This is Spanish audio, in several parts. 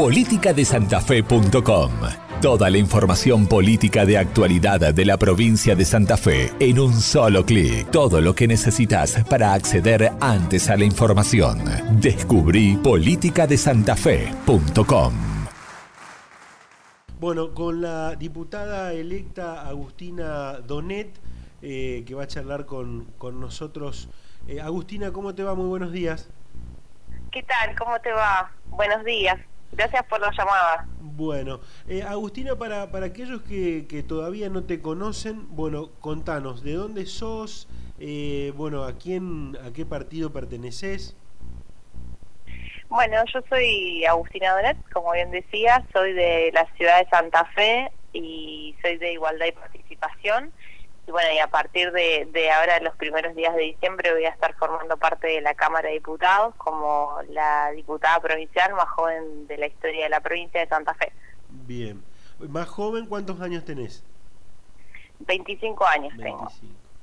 politicadesantafe.com. Toda la información política de actualidad de la provincia de Santa Fe en un solo clic. Todo lo que necesitas para acceder antes a la información. Descubrí politicadesantafe.com. Bueno, con la diputada electa Agustina Donet, eh, que va a charlar con, nosotros. Eh, Agustina, ¿cómo te va? Muy buenos días. ¿Qué tal? ¿Cómo te va? Buenos días. Gracias por la llamada. Bueno, eh, Agustina, para, para aquellos que, que, todavía no te conocen, bueno, contanos, ¿de dónde sos? Eh, bueno, ¿a quién, a qué partido perteneces? Bueno, yo soy Agustina Donet, como bien decía, soy de la ciudad de Santa Fe y soy de Igualdad y Participación y bueno, y a partir de, de, ahora, los primeros días de diciembre, voy a estar formando parte de la Cámara de Diputados como la diputada provincial más joven de la historia de la provincia de Santa Fe. Bien. ¿Más joven cuántos años tenés? 25 años tengo.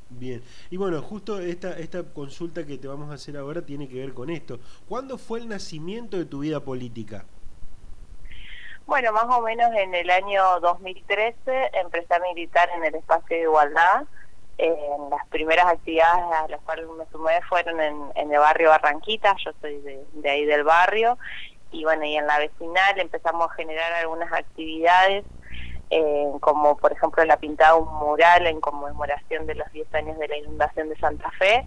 Bien. Y bueno, justo esta, esta consulta que te vamos a hacer ahora tiene que ver con esto. ¿Cuándo fue el nacimiento de tu vida política? Bueno, más o menos en el año 2013 empecé a militar en el espacio de igualdad. En las primeras actividades a las cuales me sumé fueron en, el barrio Barranquita, yo soy de, ahí del barrio, y bueno, y en la vecinal empezamos a generar algunas actividades, eh, como por ejemplo la pintada un mural en conmemoración de los 10 años de la inundación de Santa Fe,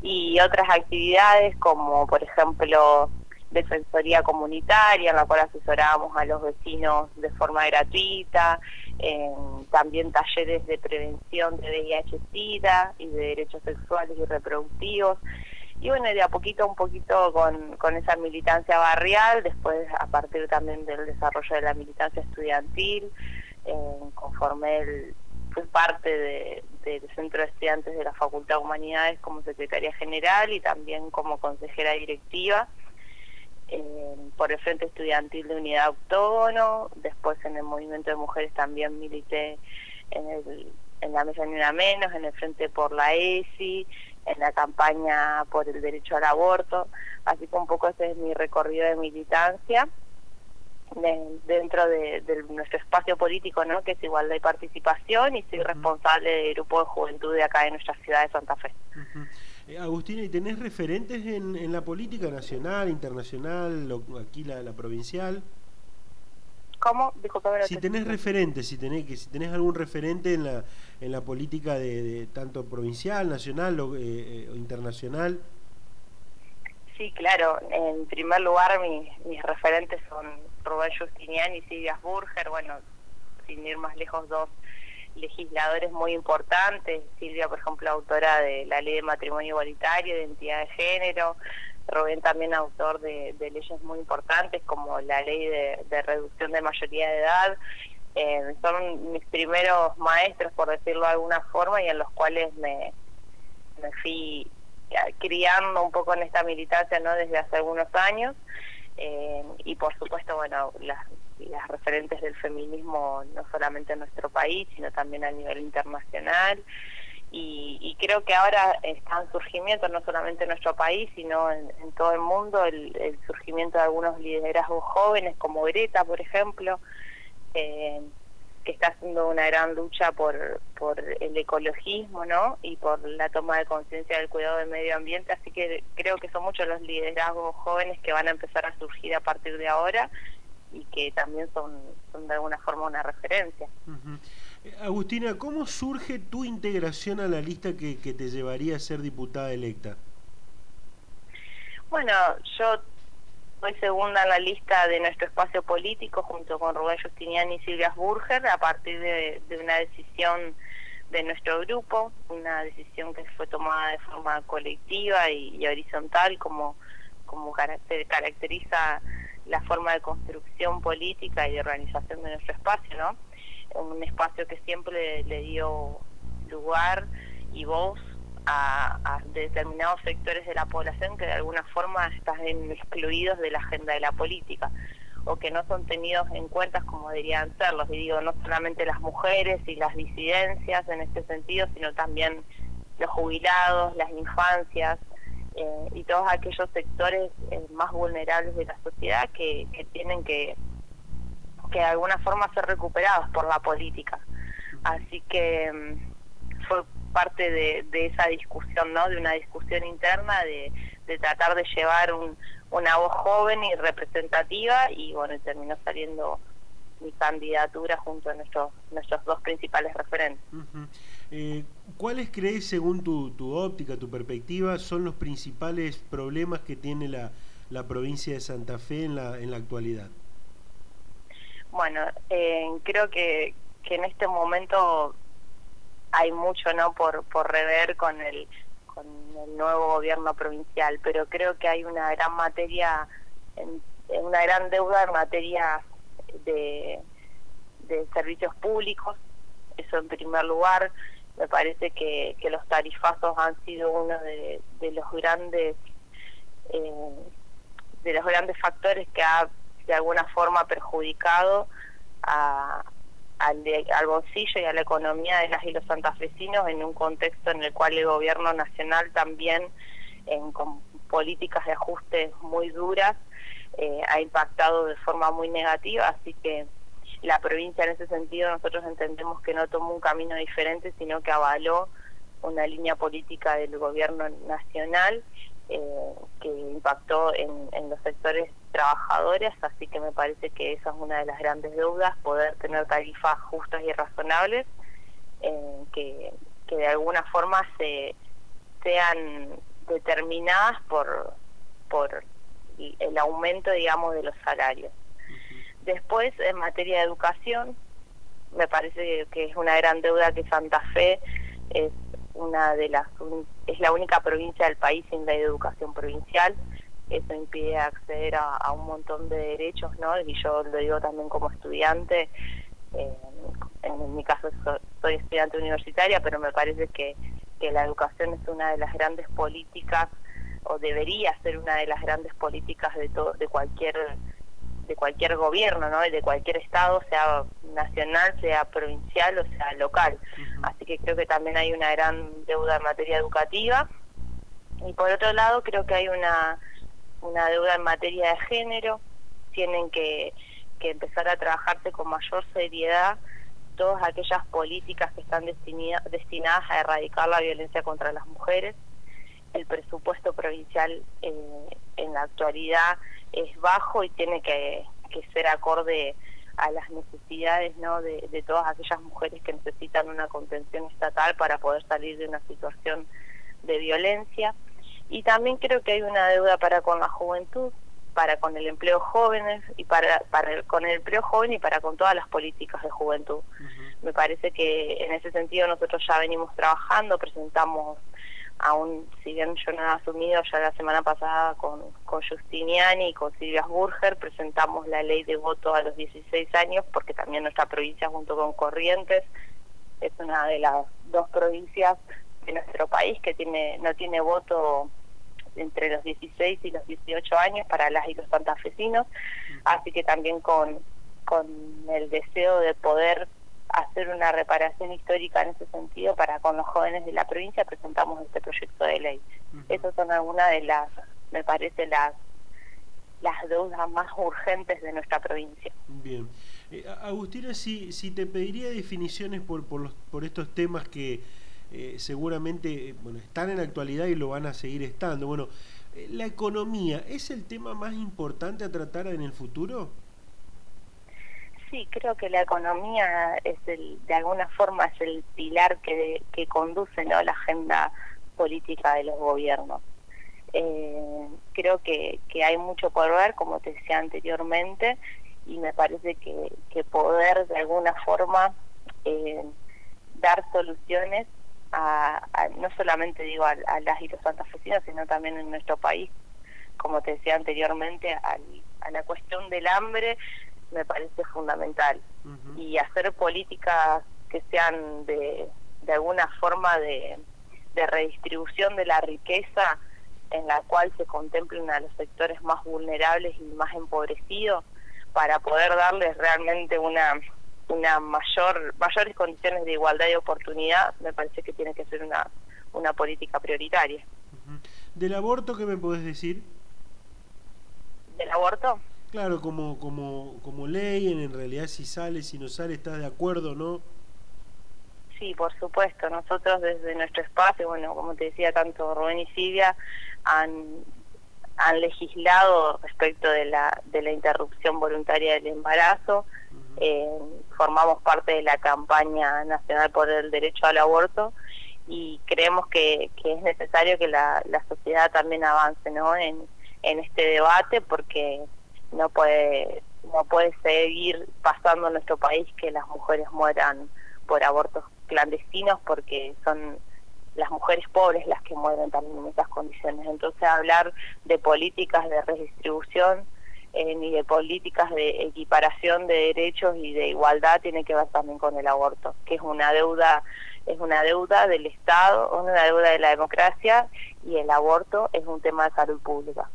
y otras actividades como por ejemplo defensoría comunitaria en la cual asesorábamos a los vecinos de forma gratuita, también talleres de prevención de VIH-Sida y de derechos sexuales y reproductivos. Y bueno, de a poquito un poquito con, con esa militancia barrial, después a partir también del desarrollo de la militancia estudiantil, conforme el, fui parte del Centro de Estudiantes de la Facultad de Humanidades como secretaria general y también como consejera directiva por el Frente Estudiantil de Unidad Autógono, después en el Movimiento de Mujeres también milité en, el, en la Mesa Ni Una Menos, en el Frente por la ESI, en la campaña por el derecho al aborto, así que un poco ese es mi recorrido de militancia dentro de, nuestro espacio político, ¿no? que es igualdad y participación, y soy responsable del grupo de juventud de acá de nuestra ciudad de Santa Fe. Eh, Agustina, ¿y tenés referentes en, en, la política nacional, internacional, aquí la, la provincial? ¿Cómo? Si tenés referentes, si tenés, que, si tenés algún referente en la, en la política de, tanto provincial, nacional o, eh, eh, internacional. Sí, claro. En primer lugar, mis referentes son Rubén Justinian y Silvia Burger. Bueno, sin ir más lejos, dos legisladores muy importantes, Silvia, por ejemplo, autora de la ley de matrimonio igualitario, de identidad de género, Rubén también autor de, leyes muy importantes como la ley de, reducción de mayoría de edad. Eh, son mis primeros maestros, por decirlo de alguna forma, y en los cuales me, me fui criando un poco en esta militancia no desde hace algunos años. Eh, y por supuesto, bueno, las las referentes del feminismo no solamente en nuestro país, sino también a nivel internacional. Y, creo que ahora está en surgimiento, no solamente en nuestro país, sino en, todo el mundo, el, surgimiento de algunos liderazgos jóvenes, como Greta, por ejemplo, eh, que está haciendo una gran lucha por, por el ecologismo ¿no? y por la toma de conciencia del cuidado del medio ambiente. Así que creo que son muchos los liderazgos jóvenes que van a empezar a surgir a partir de ahora y que también son, son de alguna forma una referencia. Eh, Agustina, ¿cómo surge tu integración a la lista que, que te llevaría a ser diputada electa? Bueno, yo soy segunda en la lista de nuestro espacio político junto con Rubén Justiniani y Silvia Burger a partir de, una decisión de nuestro grupo, una decisión que fue tomada de forma colectiva y, horizontal como, como caracteriza la forma de construcción política y de organización de nuestro espacio, ¿no? Un espacio que siempre le, dio lugar y voz a, determinados sectores de la población que de alguna forma están excluidos de la agenda de la política o que no son tenidos en cuenta como deberían serlos. Y digo, no solamente las mujeres y las disidencias en este sentido, sino también los jubilados, las infancias, eh, y todos aquellos sectores eh, más vulnerables de la sociedad que, tienen que, que de alguna forma ser recuperados por la política. Así que mm, fue parte de, esa discusión, ¿no? De una discusión interna de, tratar de llevar un, una voz joven y representativa y bueno, terminó saliendo mi candidatura junto a nuestros, nuestros dos principales referentes. Eh, ¿Cuáles crees, según tu, tu óptica, tu perspectiva, son los principales problemas que tiene la, la provincia de Santa Fe en la, en la actualidad? Bueno, eh, creo que, que en este momento hay mucho no por, por rever con el, con el nuevo gobierno provincial, pero creo que hay una gran materia, en, una gran deuda en materia de, de servicios públicos, eso en primer lugar. Me parece que, que los tarifazos han sido uno de, de los grandes eh, de los grandes factores que ha de alguna forma perjudicado a, al, al, bolsillo y a la economía de las y los santafesinos en un contexto en el cual el gobierno nacional también en, con políticas de ajustes muy duras eh, ha impactado de forma muy negativa, así que la provincia en ese sentido nosotros entendemos que no tomó un camino diferente, sino que avaló una línea política del gobierno nacional eh, que impactó en, los sectores trabajadores, así que me parece que esa es una de las grandes deudas, poder tener tarifas justas y razonables eh, que, que de alguna forma se sean determinadas por, por el aumento, digamos, de los salarios. Después, en materia de educación, me parece que es una gran deuda que Santa Fe es una de las es la única provincia del país sin ley educación provincial. Eso impide acceder a, un montón de derechos no y yo lo digo también como estudiante eh, en, mi caso soy estudiante universitaria pero me parece que, que la educación es una de las grandes políticas o debería ser una de las grandes políticas de todo de cualquier de cualquier gobierno, ¿no? de cualquier estado, sea nacional, sea provincial o sea local. Así que creo que también hay una gran deuda en materia educativa. Y por otro lado, creo que hay una, una deuda en materia de género. Tienen que, que empezar a trabajarse con mayor seriedad todas aquellas políticas que están destinadas a erradicar la violencia contra las mujeres. El presupuesto provincial eh, en la actualidad es bajo y tiene que, ser acorde a las necesidades ¿no? de, todas aquellas mujeres que necesitan una contención estatal para poder salir de una situación de violencia. Y también creo que hay una deuda para con la juventud, para con el empleo jóvenes y para, para con el empleo joven y para con todas las políticas de juventud. Me parece que en ese sentido nosotros ya venimos trabajando, presentamos aún si bien yo no he asumido ya la semana pasada con, con Justiniani y con Silvia Burger presentamos la ley de voto a los 16 años porque también nuestra provincia junto con Corrientes es una de las dos provincias de nuestro país que tiene no tiene voto entre los 16 y los 18 años para las y los santafesinos. Así que también con con el deseo de poder hacer una reparación histórica en ese sentido para con los jóvenes de la provincia presentamos este proyecto de ley. Esas son algunas de las, me parece, las las deudas más urgentes de nuestra provincia. Bien. Eh, Agustina, si, si te pediría definiciones por, por, los, por estos temas que eh, seguramente bueno, están en la actualidad y lo van a seguir estando. Bueno, eh, ¿la economía es el tema más importante a tratar en el futuro? Sí, creo que la economía es el, de alguna forma es el pilar que, que conduce ¿no? la agenda política de los gobiernos. Eh, creo que, que hay mucho por ver, como te decía anteriormente, y me parece que, que poder de alguna forma eh, dar soluciones a, no solamente digo a, las y los santafesinos, sino también en nuestro país, como te decía anteriormente, a la cuestión del hambre, me parece fundamental. Y hacer políticas que sean de, de alguna forma de, de redistribución de la riqueza en la cual se contemplen a los sectores más vulnerables y más empobrecidos para poder darles realmente una una mayor mayores condiciones de igualdad y oportunidad me parece que tiene que ser una una política prioritaria ¿Del aborto qué me podés decir? ¿Del aborto? Claro, como, como, como ley, en realidad si sale, si no sale, ¿estás de acuerdo no? Sí, por supuesto. Nosotros desde nuestro espacio, bueno, como te decía, tanto Rubén y Silvia han, han legislado respecto de la, de la interrupción voluntaria del embarazo. Eh, formamos parte de la campaña nacional por el derecho al aborto y creemos que, que es necesario que la, la sociedad también avance ¿no? en, en este debate porque no puede no puede seguir pasando en nuestro país que las mujeres mueran por abortos clandestinos porque son las mujeres pobres las que mueren también en esas condiciones. Entonces hablar de políticas de redistribución eh, ni de políticas de equiparación de derechos y de igualdad tiene que ver también con el aborto, que es una deuda es una deuda del Estado, una deuda de la democracia y el aborto es un tema de salud pública.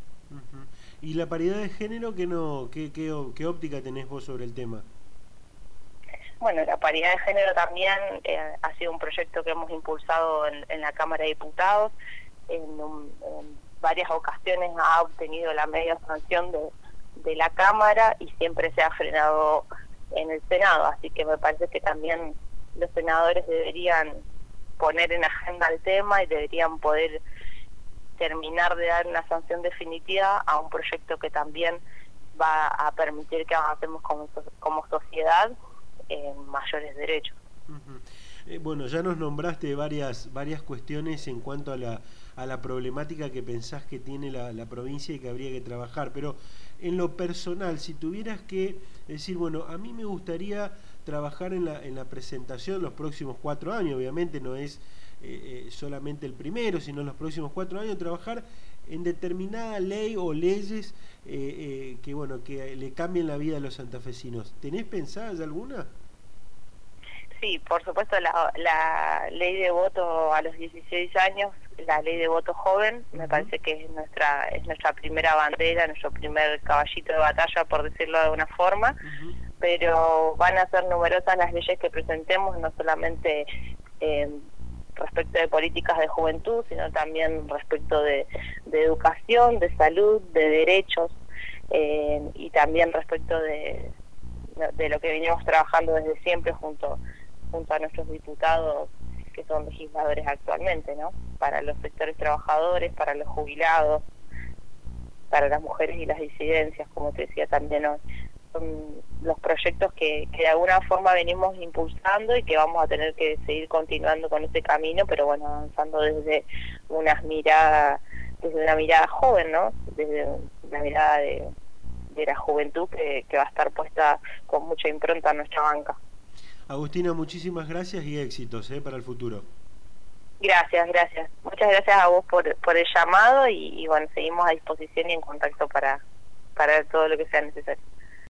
¿Y la paridad de género qué, no, qué, qué, qué óptica tenés vos sobre el tema? Bueno, la paridad de género también eh, ha sido un proyecto que hemos impulsado en, la Cámara de Diputados. En, varias ocasiones ha obtenido la media sanción de, de la Cámara y siempre se ha frenado en el Senado. Así que me parece que también los senadores deberían poner en agenda el tema y deberían poder terminar de dar una sanción definitiva a un proyecto que también va a permitir que avancemos como, como sociedad en mayores derechos. Eh, bueno, ya nos nombraste varias, varias cuestiones en cuanto a la, a la problemática que pensás que tiene la, la, provincia y que habría que trabajar, pero en lo personal, si tuvieras que decir, bueno, a mí me gustaría trabajar en la, en la presentación los próximos cuatro años, obviamente no es eh, eh, solamente el primero, sino los próximos cuatro años, trabajar en determinada ley o leyes eh, que bueno que le cambien la vida a los santafesinos. ¿Tenés pensadas alguna? Sí, por supuesto, la, la ley de voto a los 16 años, la ley de voto joven, me parece que es nuestra es nuestra primera bandera, nuestro primer caballito de batalla, por decirlo de alguna forma, pero van a ser numerosas las leyes que presentemos, no solamente eh, respecto de políticas de juventud, sino también respecto de, educación, de salud, de derechos, eh, y también respecto de, de lo que venimos trabajando desde siempre junto junto a nuestros diputados que son legisladores actualmente, ¿no? Para los sectores trabajadores, para los jubilados, para las mujeres y las disidencias, como te decía también hoy. Son los proyectos que, que de alguna forma venimos impulsando y que vamos a tener que seguir continuando con ese camino, pero bueno, avanzando desde unas miradas, desde una mirada joven, ¿no? Desde la mirada de, de la juventud que, que va a estar puesta con mucha impronta en nuestra banca. Agustina, muchísimas gracias y éxitos ¿eh? para el futuro. Gracias, gracias. Muchas gracias a vos por, por el llamado y, y bueno, seguimos a disposición y en contacto para, para todo lo que sea necesario.